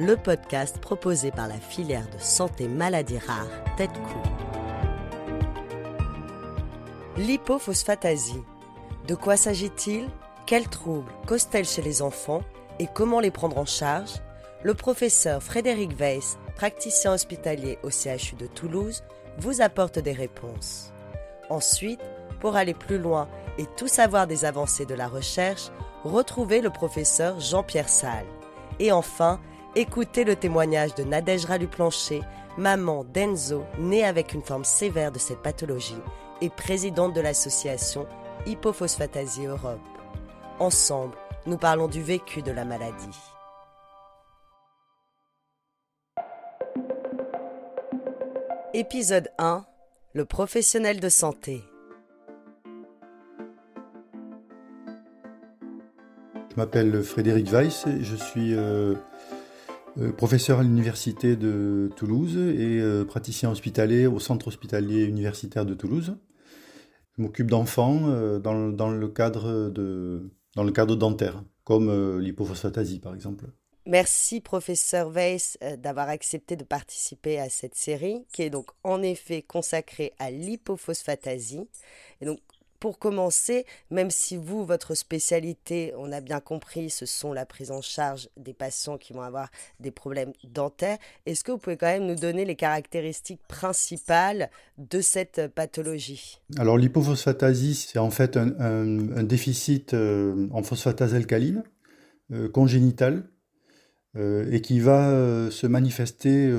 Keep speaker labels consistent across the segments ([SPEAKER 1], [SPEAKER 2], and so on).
[SPEAKER 1] le podcast proposé par la filière de santé maladies rares Tête-Cou. L'hypophosphatasie. De quoi s'agit-il? Quels troubles causent-elles chez les enfants et comment les prendre en charge? Le professeur Frédéric Weiss, praticien hospitalier au CHU de Toulouse, vous apporte des réponses. Ensuite, pour aller plus loin et tout savoir des avancées de la recherche, retrouvez le professeur Jean-Pierre Salle. Et enfin, écoutez le témoignage de Nadège Ralu-Plancher, maman d'Enzo, née avec une forme sévère de cette pathologie et présidente de l'association Hypophosphatasie Europe. Ensemble, nous parlons du vécu de la maladie. Épisode 1 Le professionnel de santé.
[SPEAKER 2] Je m'appelle Frédéric Weiss, je suis euh, euh, professeur à l'université de Toulouse et euh, praticien hospitalier au centre hospitalier universitaire de Toulouse. Je m'occupe d'enfants dans, dans, le cadre de, dans le cadre dentaire, comme l'hypophosphatasie par exemple.
[SPEAKER 1] Merci professeur Weiss d'avoir accepté de participer à cette série qui est donc en effet consacrée à l'hypophosphatasie. Et donc pour commencer, même si vous, votre spécialité, on a bien compris, ce sont la prise en charge des patients qui vont avoir des problèmes dentaires, est-ce que vous pouvez quand même nous donner les caractéristiques principales de cette pathologie?
[SPEAKER 2] Alors l'hypophosphatasie, c'est en fait un, déficit euh, en phosphatase alcaline euh, congénital euh, et qui va se manifester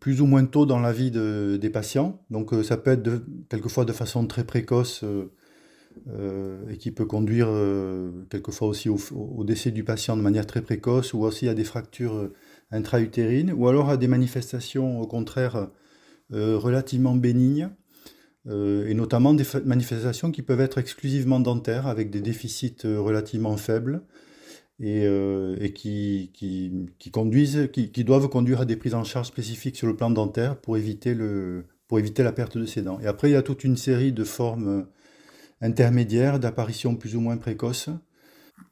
[SPEAKER 2] plus ou moins tôt dans la vie des patients. Donc ça peut être quelquefois de façon très précoce et qui peut conduire quelquefois aussi au, décès du patient de manière très précoce ou aussi à des fractures intra-utérines ou alors à des manifestations au contraire relativement bénignes et notamment des manifestations qui peuvent être exclusivement dentaires avec des déficits relativement faibles et, euh, et qui, conduisent, qui, doivent conduire à des prises en charge spécifiques sur le plan dentaire pour éviter, pour éviter la perte de ses dents. Et après, il y a toute une série de formes intermédiaires d'apparitions plus ou moins précoces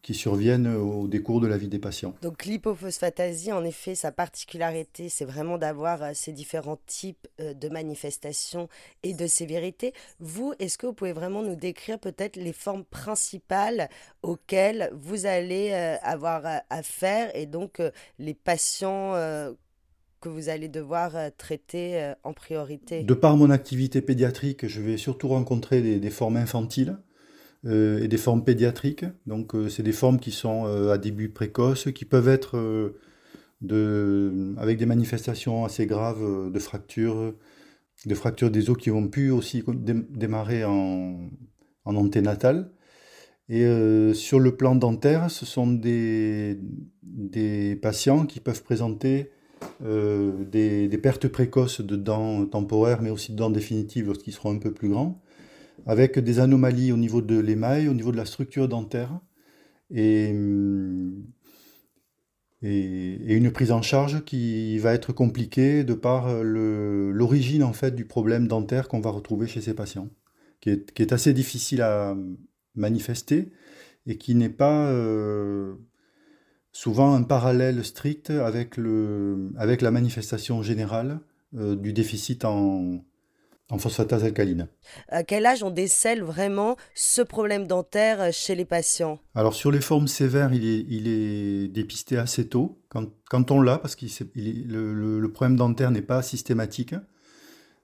[SPEAKER 2] qui surviennent au décours de la vie des patients.
[SPEAKER 1] Donc l'hypophosphatasie, en effet, sa particularité, c'est vraiment d'avoir euh, ces différents types euh, de manifestations et de sévérité. Vous, est-ce que vous pouvez vraiment nous décrire peut-être les formes principales auxquelles vous allez euh, avoir affaire et donc les patients que vous allez devoir traiter en priorité?
[SPEAKER 2] De par mon activité pédiatrique, je vais surtout rencontrer des formes infantiles et des formes pédiatriques. Donc, euh, c'est des formes qui sont euh, à début précoce, qui peuvent être de, avec des manifestations assez graves de fractures, de fractures des os qui vont pu aussi démarrer en, en anténatal. Et sur le plan dentaire, ce sont des, des patients qui peuvent présenter des, des, pertes précoces de dents temporaires, mais aussi de dents définitives lorsqu'ils seront un peu plus grands avec des anomalies au niveau de l'émail, au niveau de la structure dentaire, et, et, une prise en charge qui va être compliquée de par l'origine en fait du problème dentaire qu'on va retrouver chez ces patients, qui est, assez difficile à manifester et qui n'est pas euh, souvent un parallèle strict avec la manifestation générale euh, du déficit en, en phosphatase alcaline.
[SPEAKER 1] À quel âge on décèle vraiment ce problème dentaire euh, chez les patients?
[SPEAKER 2] Alors sur les formes sévères, il est, il est dépisté assez tôt, quand, quand on l'a, parce que le, le, problème dentaire n'est pas systématique.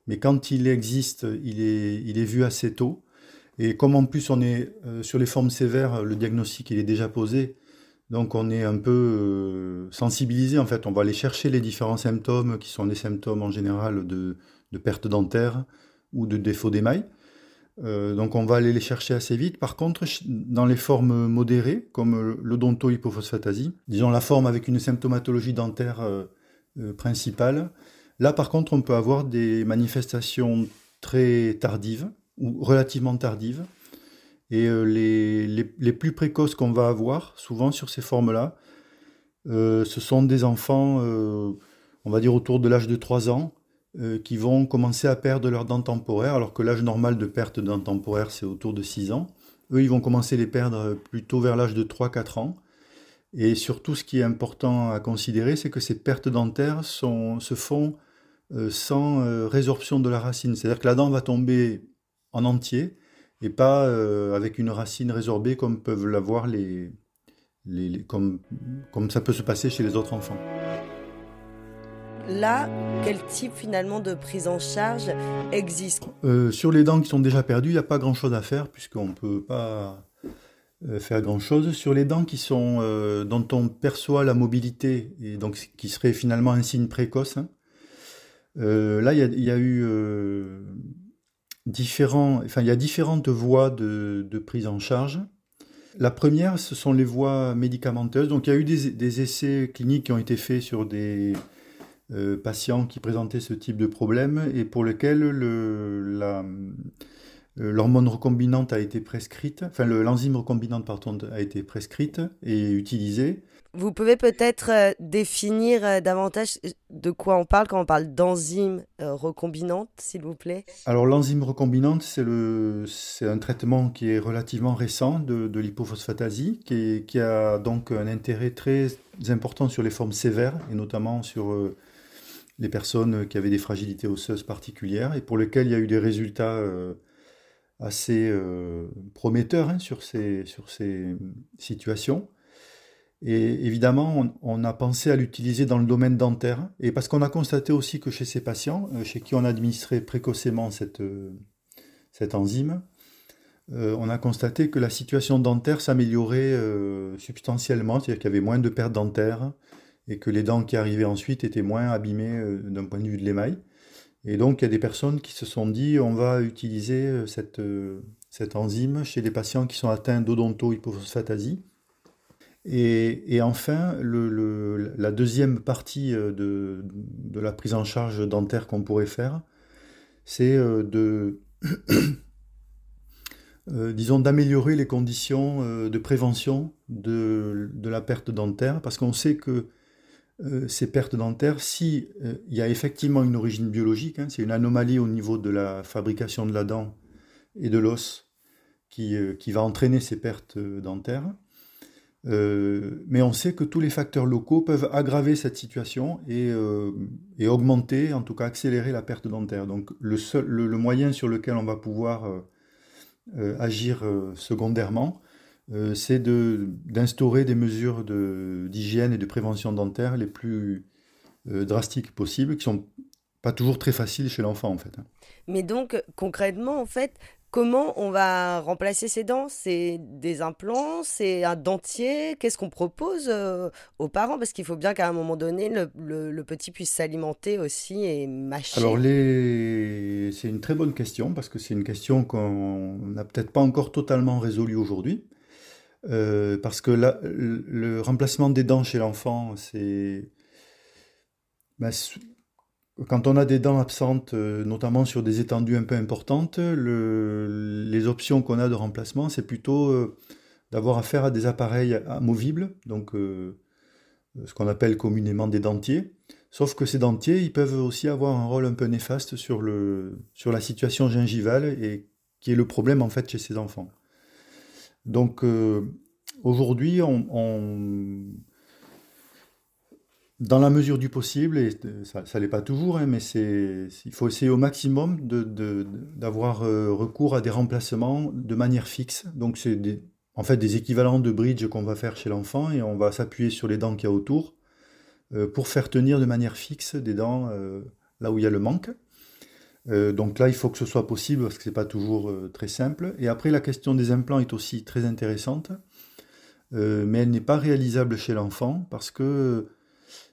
[SPEAKER 2] mais quand il existe, il est, il est vu assez tôt. Et comme en plus on est sur les formes sévères, le diagnostic il est déjà posé, donc on est un peu sensibilisé en fait. On va aller chercher les différents symptômes qui sont des symptômes en général de, perte dentaire ou de défaut d'émail. Euh, donc on va aller les chercher assez vite. Par contre, dans les formes modérées, comme l'odontohypophosphatasie, disons la forme avec une symptomatologie dentaire euh, euh, principale, là par contre on peut avoir des manifestations très tardives ou relativement tardives. Et les, les, plus précoces qu'on va avoir, souvent sur ces formes-là, ce sont des enfants, on va dire autour de l'âge de 3 ans, euh, qui vont commencer à perdre leurs dents temporaires, alors que l'âge normal de perte de dents temporaires, c'est autour de 6 ans. Eux, ils vont commencer à les perdre plutôt vers l'âge de 3-4 ans. Et surtout, ce qui est important à considérer, c'est que ces pertes dentaires se font euh, sans euh, résorption de la racine. C'est-à-dire que la dent va tomber en entier et pas avec une racine résorbée comme peuvent l'avoir les, comme ça peut se passer chez les autres enfants.
[SPEAKER 1] Là, quel type finalement de prise en charge existe?
[SPEAKER 2] Euh, Sur les dents qui sont déjà perdues, il n'y a pas grand-chose à faire puisqu'on ne peut pas euh, faire grand-chose. Sur les dents qui sont, euh, dont on perçoit la mobilité et donc qui serait finalement un signe précoce, hein, là il y, a eu différents, enfin il y a différentes voies de, prise en charge. La première, ce sont les voies médicamenteuses. Donc il y a eu des essais cliniques qui ont été faits sur des euh, patients qui présentaient ce type de problème et pour lequel euh, l'hormone recombinante a été prescrite, enfin l'enzyme recombinante pardon, a été prescrite et utilisée.
[SPEAKER 1] Vous pouvez peut-être euh, définir davantage de quoi on parle quand on parle d'enzyme recombinante, s'il vous plaît?
[SPEAKER 2] Alors l'enzyme recombinante, c'est un traitement qui est relativement récent de, l'hypophosphatasie, qui, a donc un intérêt très important sur les formes sévères, et notamment sur les personnes qui avaient des fragilités osseuses particulières et pour lesquelles il y a eu des résultats euh, assez euh, prometteurs hein, sur, ces, sur ces situations. Et évidemment, on, a pensé à l'utiliser dans le domaine dentaire, et parce qu'on a constaté aussi que chez ces patients, euh, chez qui on administrait précocement cette, cette enzyme, on a constaté que la situation dentaire s'améliorait substantiellement, c'est-à-dire qu'il y avait moins de pertes dentaires, et que les dents qui arrivaient ensuite étaient moins abîmées euh, d'un point de vue de l'émail. Et donc il y a des personnes qui se sont dit on va utiliser euh, cette, euh, cette enzyme chez les patients qui sont atteints d'odonto-hypophosphatasie. Et, enfin, la deuxième partie de, de, la prise en charge dentaire qu'on pourrait faire, c'est de, disons, d'améliorer les conditions de prévention de, la perte dentaire, parce qu'on sait que euh, ces pertes dentaires, si euh, il y a effectivement une origine biologique, hein, c'est une anomalie au niveau de la fabrication de la dent et de l'os euh, qui, va entraîner ces pertes dentaires. Mais on sait que tous les facteurs locaux peuvent aggraver cette situation et, et augmenter, en tout cas accélérer la perte dentaire. Donc le, seul, le, moyen sur lequel on va pouvoir agir secondairement, euh, c'est d'instaurer des mesures d'hygiène et de prévention dentaire les plus euh, drastiques possibles, qui sont pas toujours très faciles chez l'enfant en fait.
[SPEAKER 1] Mais donc concrètement en fait, comment on va remplacer ces dents? C'est des implants, c'est un dentier? Qu'est-ce qu'on propose euh, aux parents? Parce qu'il faut bien qu'à un moment donné, le, petit puisse s'alimenter aussi et mâcher.
[SPEAKER 2] Alors, c'est une très bonne question parce que c'est une question qu'on n'a peut-être pas encore totalement résolue aujourd'hui. Euh, parce que le remplacement des dents chez l'enfant, c'est... Ben, quand on a des dents absentes, euh, notamment sur des étendues un peu importantes, les options qu'on a de remplacement, c'est plutôt euh, d'avoir affaire à des appareils amovibles, donc ce qu'on appelle communément des dentiers. Sauf que ces dentiers, ils peuvent aussi avoir un rôle un peu néfaste sur, le, sur la situation gingivale et qui est le problème en fait chez ces enfants. Donc euh, aujourd'hui, on, dans la mesure du possible, et ça ne l'est pas toujours, hein, mais il faut essayer au maximum d'avoir euh, recours à des remplacements de manière fixe. Donc c'est en fait des équivalents de bridge qu'on va faire chez l'enfant et on va s'appuyer sur les dents qu'il y a autour euh, pour faire tenir de manière fixe des dents là où il y a le manque. donc là, il faut que ce soit possible parce que ce n'est pas toujours très simple. Et après, la question des implants est aussi très intéressante, mais elle n'est pas réalisable chez l'enfant parce que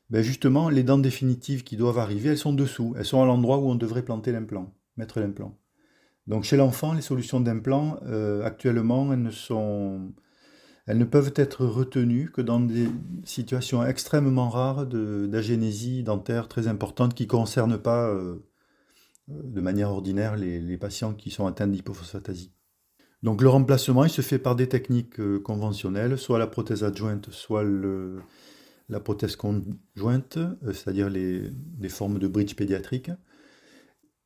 [SPEAKER 2] ben justement, les dents définitives qui doivent arriver, elles sont dessous. Elles sont à l'endroit où on devrait planter l'implant, mettre l'implant. Donc chez l'enfant, les solutions d'implant, actuellement, elles ne sont elles ne peuvent être retenues que dans des situations extrêmement rares d'agénésie dentaire très importante qui ne concernent pas euh, de manière ordinaire les, patients qui sont atteints d'hypophosphatasie. Donc le remplacement, il se fait par des techniques euh, conventionnelles, soit la prothèse adjointe, soit la prothèse conjointe, euh, c'est-à-dire les, formes de bridge pédiatrique.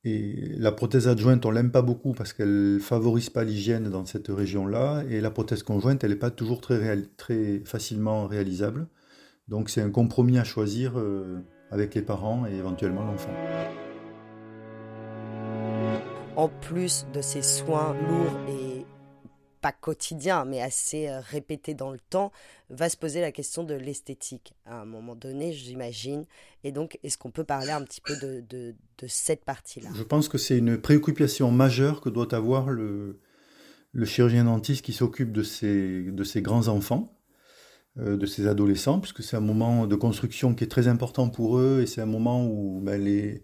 [SPEAKER 2] Et la prothèse adjointe, on l'aime pas beaucoup parce qu'elle favorise pas l'hygiène dans cette région-là. Et la prothèse conjointe, elle n'est pas toujours très, très facilement réalisable. Donc c'est un compromis à choisir euh, avec les parents et éventuellement l'enfant.
[SPEAKER 1] En plus de ces soins lourds et pas quotidien, mais assez euh, répété dans le temps, va se poser la question de l'esthétique à un moment donné, j'imagine. Et donc, est-ce qu'on peut parler un petit peu de, cette partie-là?
[SPEAKER 2] Je pense que c'est une préoccupation majeure que doit avoir le, chirurgien dentiste qui s'occupe de ces, de ces grands-enfants, euh, de ces adolescents, puisque c'est un moment de construction qui est très important pour eux et c'est un moment où ben, les,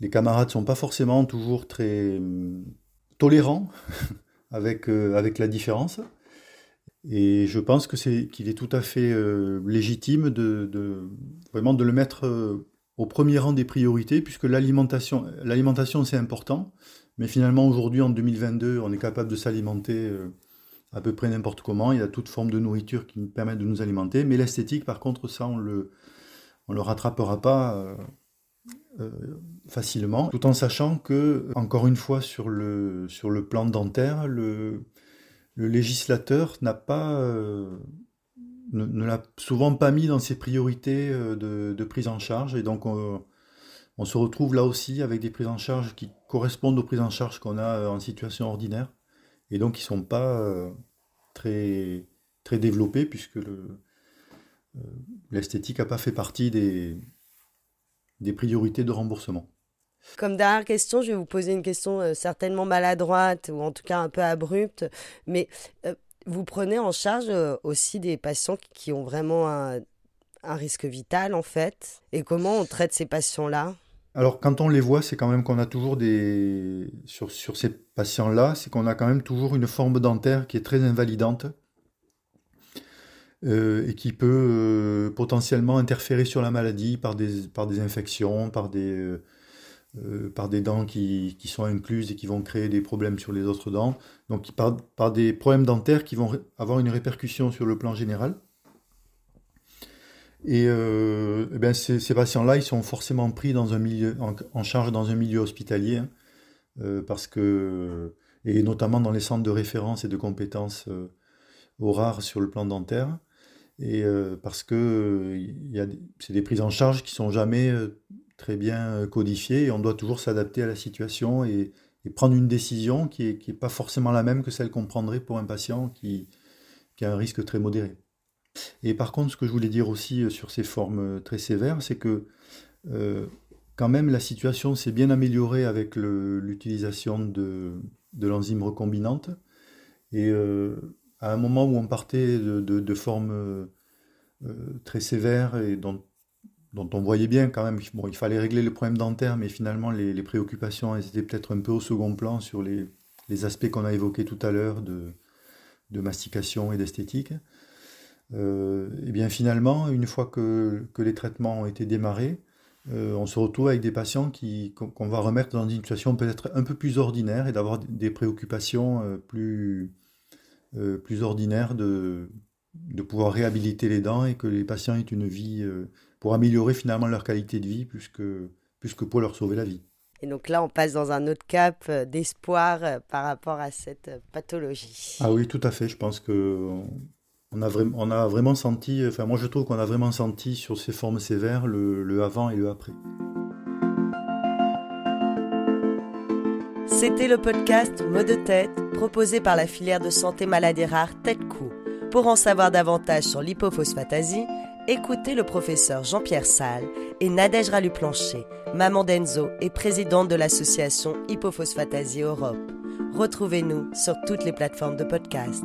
[SPEAKER 2] les camarades ne sont pas forcément toujours très hum, tolérants. avec, euh, avec la différence. Et je pense que c'est qu'il est tout à fait euh, légitime de, de, vraiment de le mettre euh, au premier rang des priorités, puisque l'alimentation, c'est important, mais finalement aujourd'hui en 2022, on est capable de s'alimenter à peu près n'importe comment. Il y a toute forme de nourriture qui nous permet de nous alimenter, mais l'esthétique, par contre, ça on le on le rattrapera pas euh, facilement, tout en sachant que, encore une fois, sur le, sur le plan dentaire, le, le législateur n'a pas, euh, ne, l'a souvent pas mis dans ses priorités euh, de, de prise en charge, et donc on, se retrouve là aussi avec des prises en charge qui correspondent aux prises en charge qu'on a en situation ordinaire, et donc qui ne sont pas très, très développées, puisque l'esthétique n'a pas fait partie des, des priorités de remboursement.
[SPEAKER 1] Comme dernière question, je vais vous poser une question euh, certainement maladroite ou en tout cas un peu abrupte, mais euh, vous prenez en charge euh, aussi des patients qui ont vraiment un, risque vital en fait, et comment on traite ces patients-là?
[SPEAKER 2] Alors quand on les voit, c'est quand même qu'on a toujours des... Sur, sur ces patients-là, c'est qu'on a quand même toujours une forme dentaire qui est très invalidante euh, et qui peut euh, potentiellement interférer sur la maladie par des, par des infections, par des, euh, par des dents qui, qui, sont incluses et qui vont créer des problèmes sur les autres dents, donc par, des problèmes dentaires qui vont avoir une répercussion sur le plan général. Et, eh ces, patients-là, ils sont forcément pris dans un milieu, en, charge dans un milieu hospitalier, hein, parce que, et notamment dans les centres de référence et de compétences au rare sur le plan dentaire et euh, parce que c'est des prises en charge qui sont jamais euh, très bien euh, codifiées et on doit toujours s'adapter à la situation et, prendre une décision qui n'est est pas forcément la même que celle qu'on prendrait pour un patient qui, a un risque très modéré. Et par contre, ce que je voulais dire aussi sur ces formes très sévères, c'est que quand même la situation s'est bien améliorée avec l'utilisation de, de l'enzyme recombinante. Et à un moment où on partait de, formes euh, euh, très sévères et dont, on voyait bien quand même, bon, il fallait régler le problème dentaire, mais finalement les, préoccupations étaient peut-être un peu au second plan sur les, aspects qu'on a évoqués tout à l'heure de, mastication et d'esthétique. Euh, et bien finalement, une fois que, les traitements ont été démarrés, on se retrouve avec des patients qu'on va remettre dans une situation peut-être un peu plus ordinaire et d'avoir des préoccupations plus, euh, plus ordinaire de, de pouvoir réhabiliter les dents et que les patients aient une vie euh, pour améliorer finalement leur qualité de vie plus que, plus que pour leur sauver la vie.
[SPEAKER 1] Et donc là, on passe dans un autre cap euh, d'espoir par rapport à cette pathologie.
[SPEAKER 2] Ah oui, tout à fait. Je pense que on a, vraiment, on a vraiment senti, enfin moi je trouve qu'on a vraiment senti sur ces formes sévères le, le avant et le après.
[SPEAKER 1] C'était le podcast Mot de tête proposé par la filière de santé maladies rares Tête. Pour en savoir davantage sur l'hypophosphatasie, Écoutez le professeur Jean-Pierre Salle et Nadège Ralu-Plancher, maman d'Enzo et présidente de l'association Hypophosphatasie Europe. Retrouvez-nous sur toutes les plateformes de podcast.